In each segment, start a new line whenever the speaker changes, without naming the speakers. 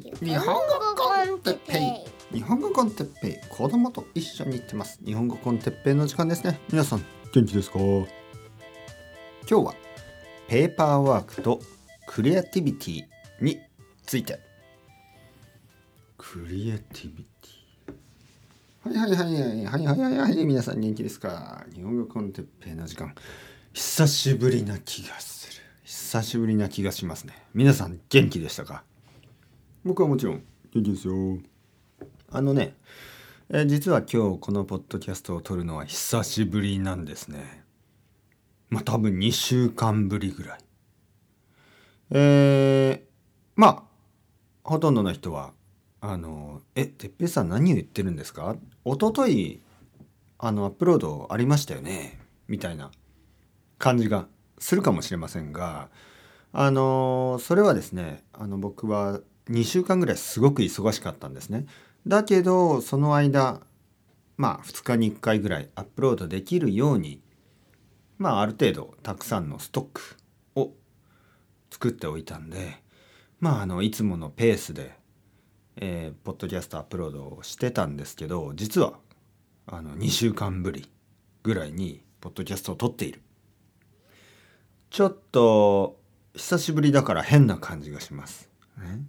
日本語 con Teppei。日本語 con Teppei。子供と一緒に行ってます。日本語 con Teppei の時間ですね。皆さん元気ですか？今日はペーパーワークとクリエイティビティについて。クリエイティビティ。はいはいはいはい。はいはいはいはい。皆さん元気ですか？日本語 con Teppei の時間。久しぶりな気がする。久しぶりな気がしますね。皆さん元気でしたか？僕はもちろん元気ですよ。あのね、え実は今日このポッドキャストを撮るのは久しぶりなんですね。まあ多分2週間ぶりぐらい。えー、まあほとんどの人はあの「えっぺいさん何を言ってるんですか？一昨日あのアップロードありましたよね」みたいな感じがするかもしれませんがあのそれはですねあの僕は2週間ぐらいすごく忙しかったんですね。だけどその間まあ2日に1回ぐらいアップロードできるようにまあある程度たくさんのストックを作っておいたんでまああのいつものペースで、えーポッドキャストアップロードをしてたんですけど実はあの2週間ぶりぐらいにポッドキャストを撮っているちょっと久しぶりだから変な感じがします。ね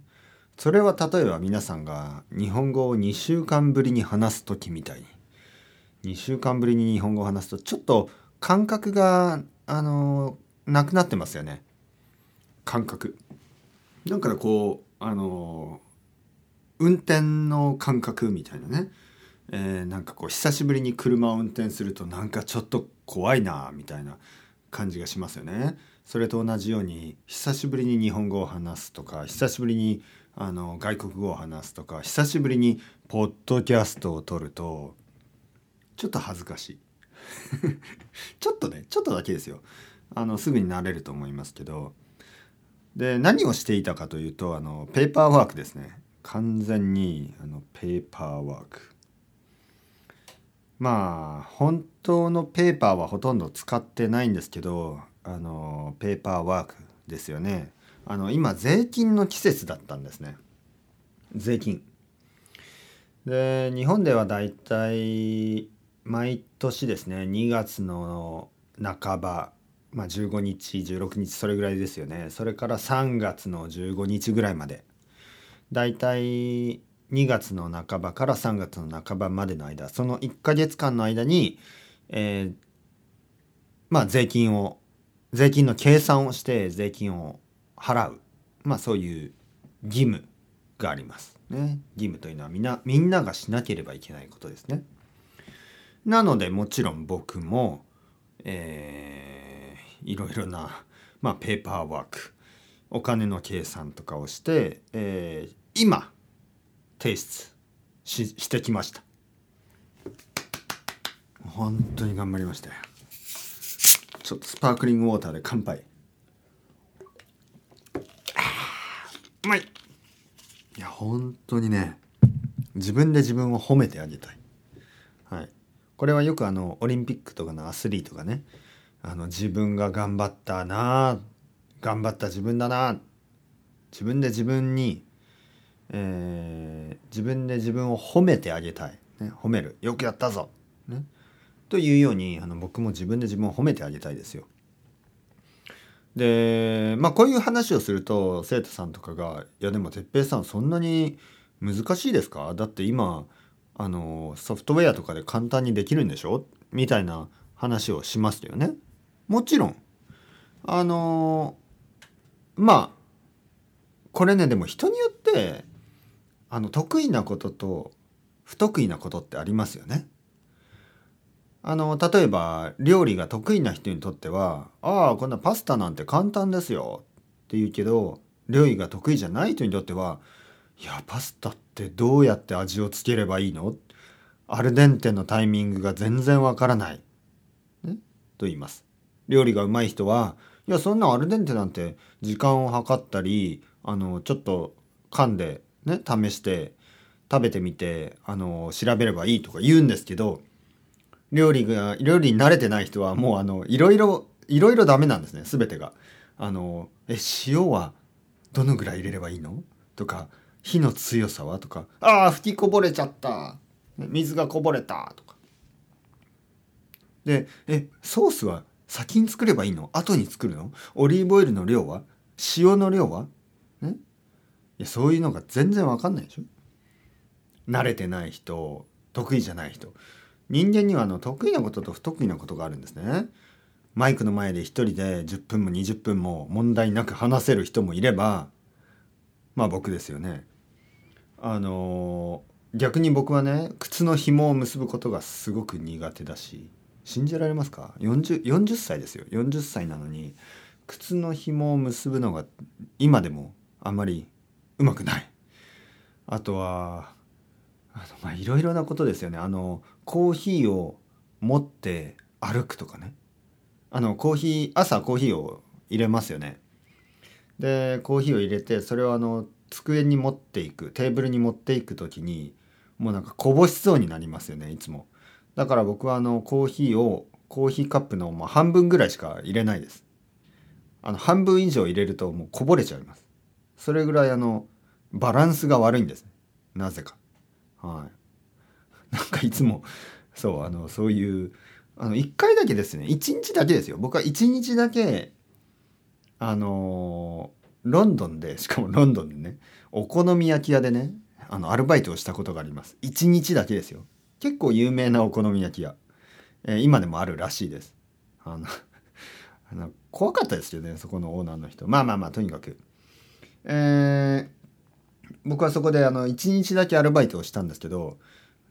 それは例えば皆さんが日本語を2週間ぶりに話す時みたいに2週間ぶりに日本語を話すとちょっと感覚があのなくなってますよね。感覚。だからこうあの運転の感覚みたいなね、えーなんかこう久しぶりに車を運転するとなんかちょっと怖いなみたいな感じがしますよね。それと同じように久しぶりに日本語を話すとか久しぶりにあの外国語を話すとか久しぶりにポッドキャストを撮るとちょっと恥ずかしい。ちょっとねちょっとだけですよ。あのすぐに慣れると思いますけど。で何をしていたかというとあのペーパーワークですね。完全にあのペーパーワーク。まあ本当のペーパーはほとんど使ってないんですけどあのペーパーワークですよね。あの今税金の季節だったんですね。税金。で日本ではだいたい毎年ですね2月の半ば、まあ、15日16日それぐらいですよね。それから3月の15日ぐらいまで。だいたい2月の半ばから3月の半ばまでの間その1ヶ月間の間に、えーまあ税金を税金の計算をして税金を払う。まあそういう義務がありますね。義務というのはみんなみんながしなければいけないことですね。なのでもちろん僕もえーいろいろなまあペーパーワークお金の計算とかをして、えー今提出ししてきました。本当に頑張りましたよ。ちょっとスパークリングウォーターで乾杯。うまい。いや本当にね自分で自分を褒めてあげたい。はい。これはよくあのオリンピックとかのアスリートがねあの自分が頑張ったな頑張った自分だな自分で自分に、えー自分で自分を褒めてあげたい、ね、褒める。よくやったぞ、ね、というようにあの僕も自分で自分を褒めてあげたいですよ。でまあこういう話をすると生徒さんとかが「いやでも哲平さんそんなに難しいですか？だって今あのソフトウェアとかで簡単にできるんでしょ?」みたいな話をしますよね。もちろんあのまあこれねでも人によってあの得意なことと不得意なことってありますよね。あの例えば料理が得意な人にとっては「ああこんなパスタなんて簡単ですよ」って言うけど料理が得意じゃない人にとっては「いやパスタってどうやって味をつければいいの?」アルデンテのタイミングが全然わからない、ね、と言います。料理がうまい人はいやそんなアルデンテなんて時間を計ったりあのちょっと噛んでね試して食べてみてあの調べればいいとか言うんですけど料理が料理に慣れてない人はもうあのいろいろいろいろダメなんですね全てが。あのえ塩はどのぐらい入れればいいの？とか火の強さは？とかああ吹きこぼれちゃった。水がこぼれた。とか。でえソースは先に作ればいいの？後に作るの？オリーブオイルの量は？塩の量は？ね？いやそういうのが全然わかんないでしょ。慣れてない人得意じゃない人。人間にはあの得意なことと不得意なことがあるんですね。マイクの前で一人で10分も20分も問題なく話せる人もいればまあ僕ですよね。あの逆に僕はね靴の紐を結ぶことがすごく苦手だし信じられますか？40, 40歳ですよ。40歳なのに靴の紐を結ぶのが今でもあんまりうまくない。あとはあのまあいろいろなことですよね。あのコーヒーを持って歩くとかね。あのコーヒー朝コーヒーを入れますよね。でコーヒーを入れてそれをあの机に持っていくテーブルに持っていく時にもうなんかこぼしそうになりますよねいつも。だから僕はあのコーヒーをコーヒーカップのま半分ぐらいしか入れないです。あの半分以上入れるともうこぼれちゃいます。それぐらいあのバランスが悪いんです。なぜか。はい。なんかいつもそうあのそういうあの1回だけですね。1日だけですよ。僕は1日だけあのロンドンでしかも ロンドンでねお好み焼き屋でねあのアルバイトをしたことがあります。1日だけですよ。結構有名なお好み焼き屋、えー、今でもあるらしいです。あの 怖かったですよねそこのオーナーの人。まあまあまあとにかく。えー、僕はそこであの1日だけアルバイトをしたんですけど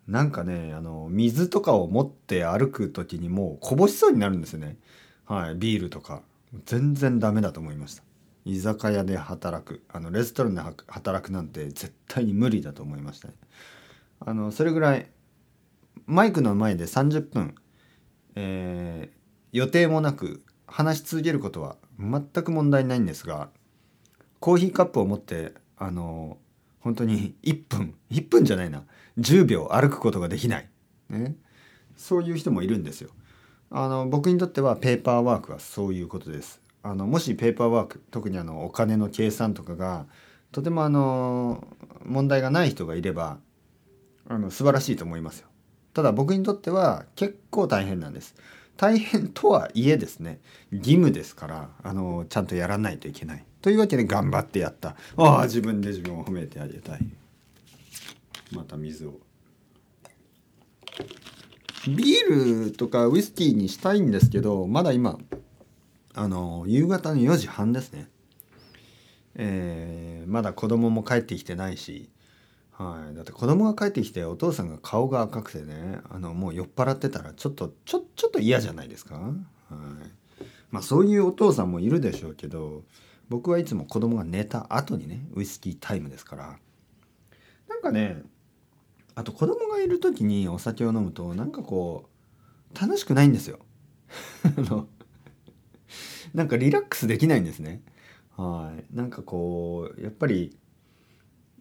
なんかねあの水とかを持って歩く時にもうこぼしそうになるんですよね。はいビールとか。全然ダメだと思いました。居酒屋で働く。あのレストランで働くなんて絶対に無理だと思いましたね。あのそれぐらいマイクの前で30分、えー、予定もなく話し続けることは全く問題ないんですがコーヒーカップを持ってあの本当に1分1分じゃないな10秒歩くことができない、ね、そういう人もいるんですよ。あの僕にとってはペーパーワークはそういうことです。あのもしペーパーワーク特にあのお金の計算とかがとてもあの問題がない人がいればあの素晴らしいと思いますよ。ただ僕にとっては結構大変なんです。大変とはいえですね義務ですからあのちゃんとやらないといけない。というわけで頑張ってやった。ああ自分で自分を褒めてあげたい。また水を。ビールとかウイスキーにしたいんですけどまだ今あの夕方の4時半ですね。えー、まだ子供も帰ってきてないしはい、だって子供が帰ってきてお父さんが顔が赤くてねあのもう酔っ払ってたらちょっとちょちょっと嫌じゃないですか、はいまあ、そういうお父さんもいるでしょうけど僕はいつも子供が寝た後にねウイスキータイムですから。なんかねあと子供がいる時にお酒を飲むとなんかこう楽しくないんですよ。なんかリラックスできないんですね。はい。なんかこうやっぱり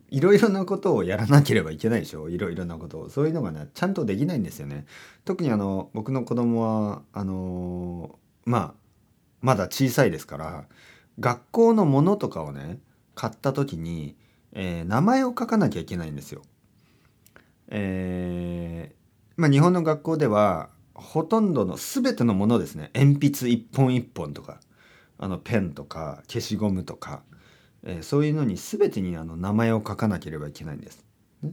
いろいろなことをやらなければいけないでしょ。いろいろなことを。そういうのがねちゃんとできないんですよね。特にあの僕の子供はあのまあまだ小さいですから学校のものとかをね買った時に、えー、名前を書かなきゃいけないんですよ。えー、まあ日本の学校ではほとんどの全てのものですね鉛筆一本一本とかあのペンとか消しゴムとかえー、そういうのに全てにあの名前を書かなければいけないんです。ね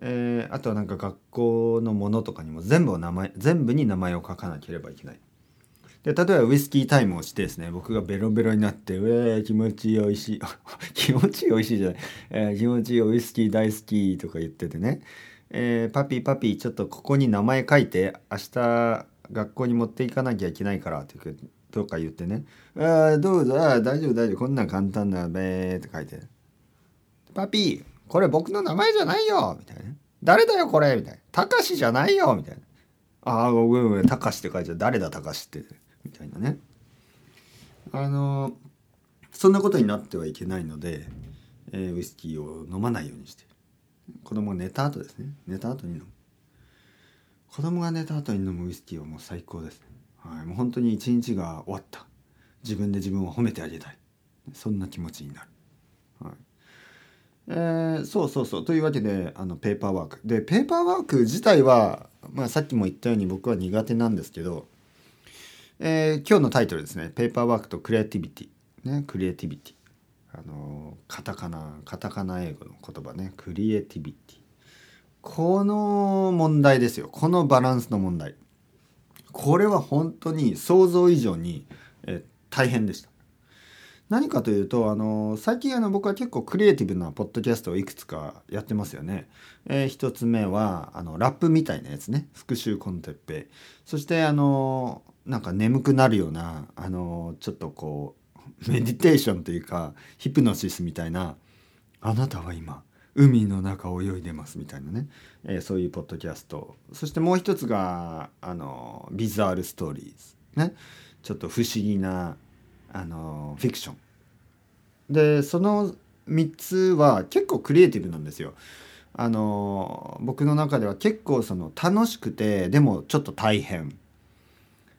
えー、あとはなんか学校のものとかにも全部を名前全部に名前を書かなければいけない。で例えばウイスキータイムをしてですね僕がベロベロになって「うえー気持ちいいおいしい 気持ちいいおいしいじゃない、えー、気持ちいいウイスキー大好き」とか言っててね「えー、パピーパピーちょっとここに名前書いて明日学校に持っていかなきゃいけないから」ってとか言ってね「ああどうぞ大丈夫大丈夫。こんなん簡単だべ」って書いて「パピーこれ僕の名前じゃないよ」みたいな「誰だよこれ」みたいな「たかしじゃないよ」みたいな「ああごめんごめんたかし」って書いて誰だたかしって。みたいなね。あのそんなことになってはいけないので、えー、ウイスキーを飲まないようにして。子供が寝た後ですね。寝た後に飲む。子供が寝た後に飲むウイスキーはもう最高です。はい、もう本当に一日が終わった。自分で自分を褒めてあげたい。そんな気持ちになる、はい。えー、そうそうそう。というわけであのペーパーワーク。でペーパーワーク自体は、まあ、さっきも言ったように僕は苦手なんですけど、えー、今日のタイトルですね。ペーパーワークとクリエイティビティ。ねクリエイティビティ。あのカタカナカタカナ英語の言葉ね。クリエイティビティ。この問題ですよ。このバランスの問題。これは本当に想像以上に、え大変でした。何かというとあの最近あの僕は結構クリエイティブなポッドキャストをいくつかやってますよね。えー、一つ目はあのラップみたいなやつね。復習コンテッペ。そしてあのなんか眠くなるようなあのちょっとこうメディテーションというかヒプノシスみたいな「あなたは今海の中を泳いでます」みたいなね、えー、そういうポッドキャスト。そしてもう一つがあのビザールストーリーズね。ちょっと不思議なあのフィクションでその3つは結構クリエイティブなんですよ。あの僕の中では結構その楽しくてでもちょっと大変、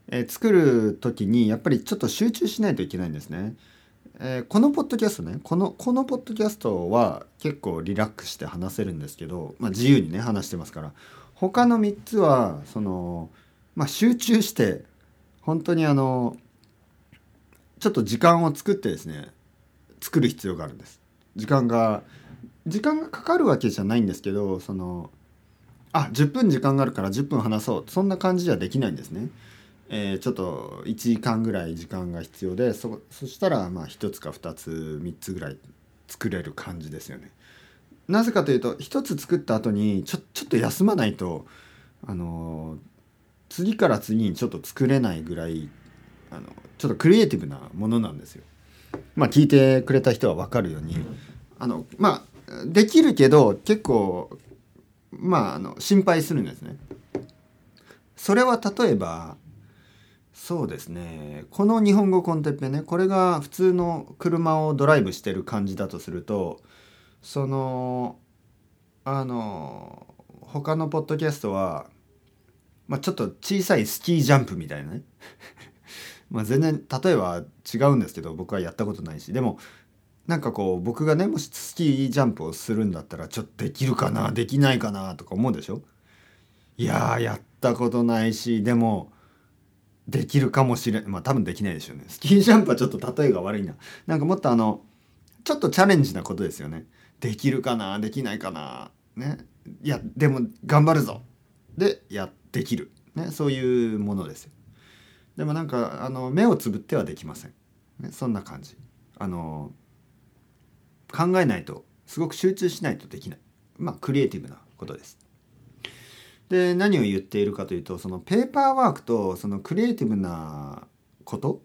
え、作る時にやっぱりちょっと集中しないといけないんですね。えー、このポッドキャストねこのこのポッドキャストは結構リラックスして話せるんですけど、まあ、自由にね話してますから他の3つはその、まあ、集中して本当にあのちょっと時間を作ってですね作る必要があるんです時間が時間がかかるわけじゃないんですけどそのあ10分時間があるから10分話そうそんな感じじゃできないんですね。えー、ちょっと1時間ぐらい時間が必要でそそしたらまあ1つか2つ3つぐらい作れる感じですよね。なぜかというと1つ作った後にちょちょっと休まないとあの次から次にちょっと作れないぐらいあのちょっとクリエイティブなものなんですよ。まあ聞いてくれた人は分かるようにあのまあできるけど結構まああの心配するんですね。それは例えばそうですねこの日本語コンテッペねこれが普通の車をドライブしてる感じだとするとそのあの他のポッドキャストは、まあ、ちょっと小さいスキージャンプみたいなねまあ、全然例えば違うんですけど僕はやったことないしでもなんかこう僕がねもしスキージャンプをするんだったらちょっとできるかなできないかなとか思うでしょ？いややったことないしでもできるかもしれまあ多分できないでしょうね。スキージャンプはちょっと例えが悪いな。なんかもっとあのちょっとチャレンジなことですよね。できるかなできないかなね。いやでも頑張るぞ。でやできる。ねそういうものですよ。でもなんかあの目をつぶってはできません、ね、そんな感じ。あの考えないとすごく集中しないとできない。まあクリエイティブなことです。で何を言っているかというとそのペーパーワークとそのクリエイティブなこと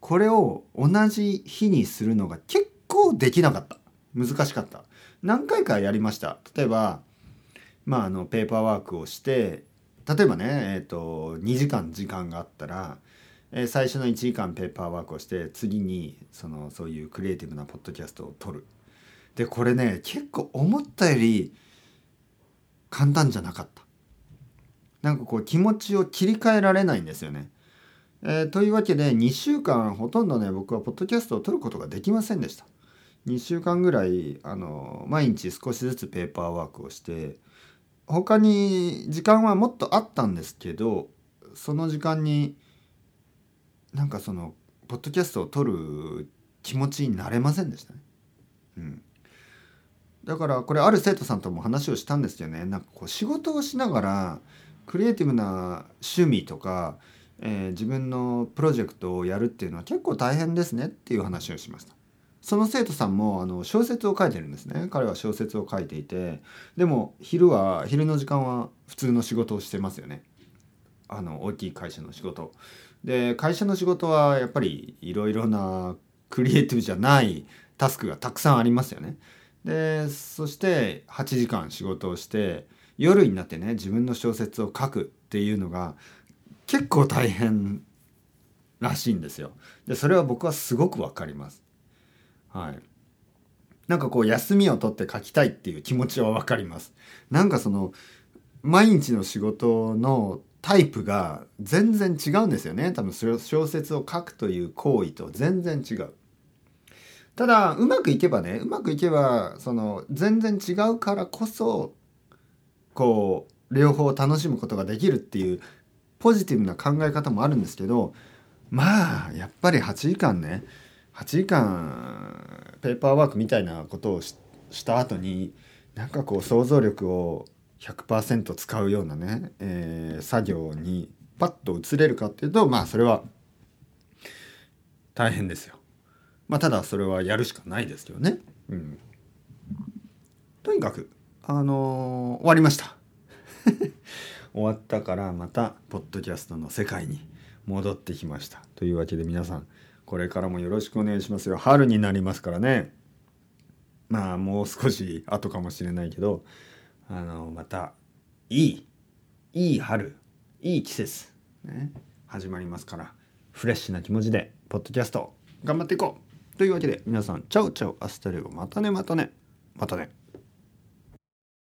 これを同じ日にするのが結構できなかった。難しかった。何回かやりました。例えばまああのペーパーワークをして例えばねえっ、ー、と2時間時間があったらえ最初の1時間ペーパーワークをして次にそのそういうクリエイティブなポッドキャストを撮る。でこれね結構思ったより簡単じゃなかった。なんかこう気持ちを切り替えられないんですよね。えー、というわけで2週間ほとんどね僕はポッドキャストを撮ることができませんでした。2週間ぐらいあの毎日少しずつペーパーワークをして他に時間はもっとあったんですけどその時間になんかそのポッドキャストを撮る気持ちになれませんでしたね。うん、だからこれある生徒さんとも話をしたんですよね。なんかこう仕事をしながらクリエイティブな趣味とか、えー、自分のプロジェクトをやるっていうのは結構大変ですねっていう話をしました。その生徒さんもあの小説を書いてるんですね。彼は小説を書いていて、でも昼は昼の時間は普通の仕事をしてますよね。あの大きい会社の仕事。で会社の仕事はやっぱりいろいろなクリエイティブじゃないタスクがたくさんありますよね。でそして8時間仕事をして夜になってね自分の小説を書くっていうのが結構大変らしいんですよ。でそれは僕はすごくわかります。はい。なんかこう休みを取って書きたいっていう気持ちはわかります。なんかその毎日の仕事のタイプが全然違うんですよね多分小説を書くという行為と全然違う。ただうまくいけばねうまくいけばその全然違うからこそこう両方楽しむことができるっていうポジティブな考え方もあるんですけどまあやっぱり8時間ね8時間ペーパーワークみたいなことをした後になんかこう想像力を100%使うようなね、えー、作業にパッと移れるかっていうとまあそれは大変ですよ。まあただそれはやるしかないですけどね。うん、とにかくあのー、終わりました。終わったからまたポッドキャストの世界に戻ってきました。というわけで皆さんこれからもよろしくお願いしますよ。春になりますからね。まあもう少し後かもしれないけどあのまたいいいい春いい季節、ね、始まりますからフレッシュな気持ちでポッドキャスト頑張っていこうというわけで皆さんチャウチャウアスタレゴまたねまたねまたね。